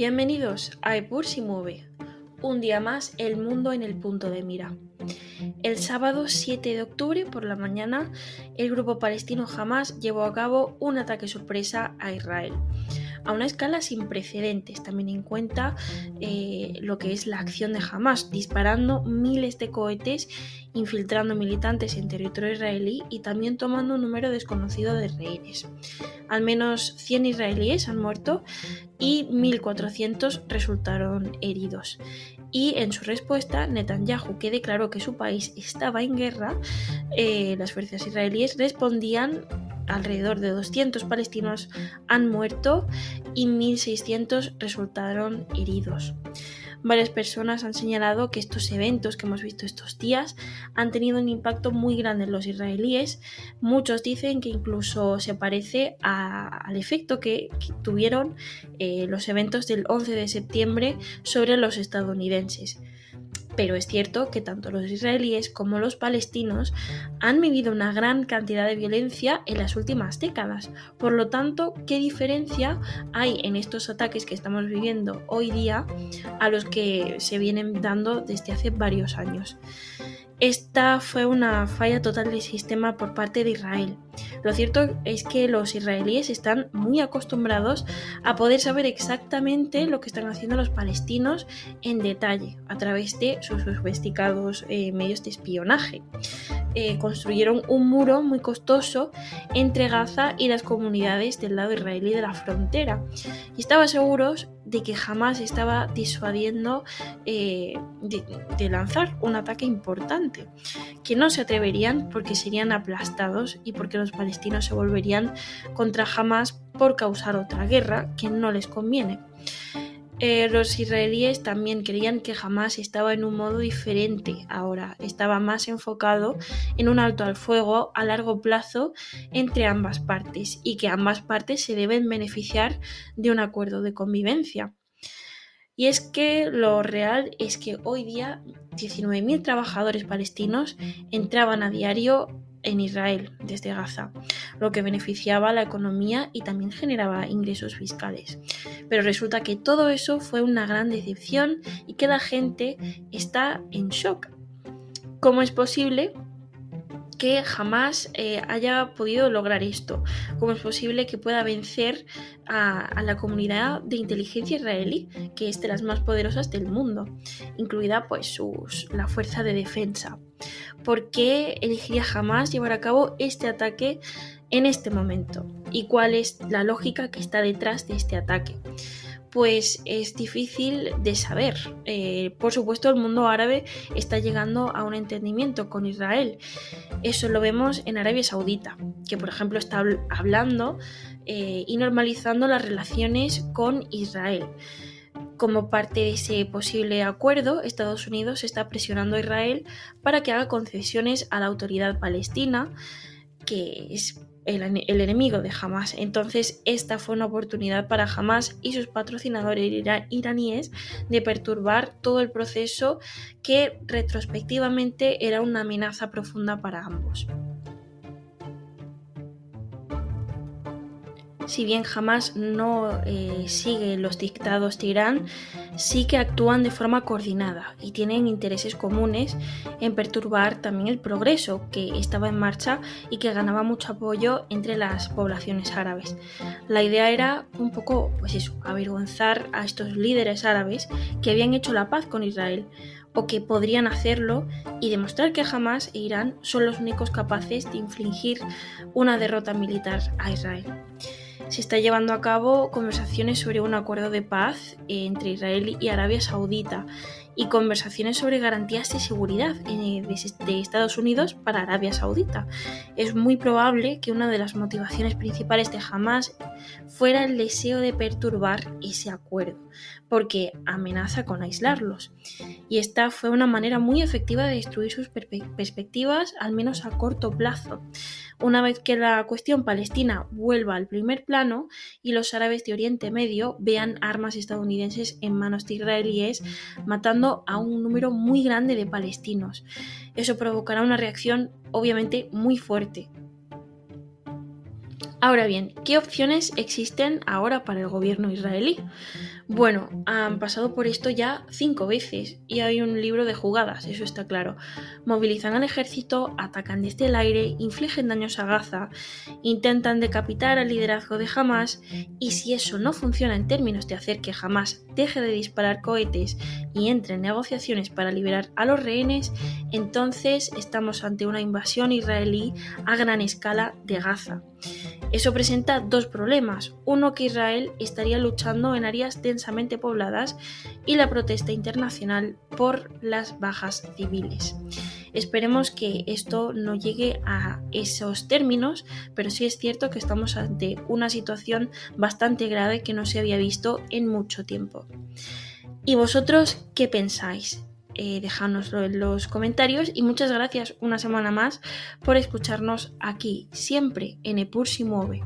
Bienvenidos a Epur si mueve. Un día más, el mundo en el punto de mira. El sábado 7 de octubre por la mañana, el grupo palestino Hamas llevó a cabo un ataque sorpresa a Israel a una escala sin precedentes, también en cuenta eh, lo que es la acción de Hamas, disparando miles de cohetes, infiltrando militantes en territorio israelí y también tomando un número desconocido de rehenes. Al menos 100 israelíes han muerto y 1.400 resultaron heridos. Y en su respuesta, Netanyahu, que declaró que su país estaba en guerra, eh, las fuerzas israelíes respondían alrededor de 200 palestinos han muerto y 1.600 resultaron heridos. Varias personas han señalado que estos eventos que hemos visto estos días han tenido un impacto muy grande en los israelíes. Muchos dicen que incluso se parece al efecto que, tuvieron eh, los eventos del 11 de septiembre sobre los estadounidenses pero es cierto que tanto los israelíes como los palestinos han vivido una gran cantidad de violencia en las últimas décadas. Por lo tanto, ¿qué diferencia hay en estos ataques que estamos viviendo hoy día a los que se vienen dando desde hace varios años? Esta fue una falla total del sistema por parte de Israel. Lo cierto es que los israelíes están muy acostumbrados a poder saber exactamente lo que están haciendo los palestinos en detalle a través de sus sofisticados eh, medios de espionaje. Eh, construyeron un muro muy costoso entre Gaza y las comunidades del lado israelí de la frontera y estaban seguros de que jamás estaba disuadiendo eh, de, lanzar un ataque importante, que no se atreverían porque serían aplastados y porque los palestinos se volverían contra Hamas por causar otra guerra que no les conviene. Eh, los israelíes también creían que Hamas estaba en un modo diferente ahora, estaba más enfocado en un alto al fuego a largo plazo entre ambas partes y que ambas partes se deben beneficiar de un acuerdo de convivencia. Y es que lo real es que hoy día 19.000 trabajadores palestinos entraban a diario en Israel desde Gaza, lo que beneficiaba a la economía y también generaba ingresos fiscales. Pero resulta que todo eso fue una gran decepción y que la gente está en shock. ¿Cómo es posible que jamás eh, haya podido lograr esto. ¿Cómo es posible que pueda vencer a, la comunidad de inteligencia israelí, que es de las más poderosas del mundo, incluida pues la fuerza de defensa? ¿Por qué elegiría jamás llevar a cabo este ataque en este momento? ¿Y cuál es la lógica que está detrás de este ataque? Pues es difícil de saber. Eh, por supuesto, el mundo árabe está llegando a un entendimiento con Israel. Eso lo vemos en Arabia Saudita, que por ejemplo está hablando eh, y normalizando las relaciones con Israel. Como parte de ese posible acuerdo, Estados Unidos está presionando a Israel para que haga concesiones a la autoridad palestina, que es el, enemigo de Hamas. Entonces, esta fue una oportunidad para Hamas y sus patrocinadores iraníes de perturbar todo el proceso que retrospectivamente era una amenaza profunda para ambos. Si bien jamás no eh, sigue los dictados de Irán, sí que actúan de forma coordinada y tienen intereses comunes en perturbar también el progreso que estaba en marcha y que ganaba mucho apoyo entre las poblaciones árabes. La idea era un poco, pues eso, avergonzar a estos líderes árabes que habían hecho la paz con Israel o que podrían hacerlo y demostrar que jamás e Irán son los únicos capaces de infligir una derrota militar a Israel se está llevando a cabo conversaciones sobre un acuerdo de paz entre Israel y Arabia Saudita y conversaciones sobre garantías de seguridad eh, de Estados Unidos para Arabia Saudita. Es muy probable que una de las motivaciones principales de Hamas fuera el deseo de perturbar ese acuerdo, porque amenaza con aislarlos. Y esta fue una manera muy efectiva de destruir sus perspectivas, al menos a corto plazo una vez que la cuestión palestina vuelva al primer plano y los árabes de Oriente Medio vean armas estadounidenses en manos de israelíes matando a un número muy grande de palestinos. Eso provocará una reacción obviamente muy fuerte. Ahora bien, ¿qué opciones existen ahora para el gobierno israelí? Bueno, han pasado por esto ya cinco veces y hay un libro de jugadas, eso está claro. Movilizan al ejército, atacan desde el aire, infligen daños a Gaza, intentan decapitar al liderazgo de Hamas y si eso no funciona en términos de hacer que Hamas deje de disparar cohetes y entre en negociaciones para liberar a los rehenes, entonces estamos ante una invasión israelí a gran escala de Gaza. Eso presenta dos problemas. Uno, que Israel estaría luchando en áreas pobladas y la protesta internacional por las bajas civiles. Esperemos que esto no llegue a esos términos, pero sí es cierto que estamos ante una situación bastante grave que no se había visto en mucho tiempo. ¿Y vosotros qué pensáis? eh, dejárnoslo en los comentarios y muchas gracias una semana más por escucharnos aquí, siempre en Epur si mueve.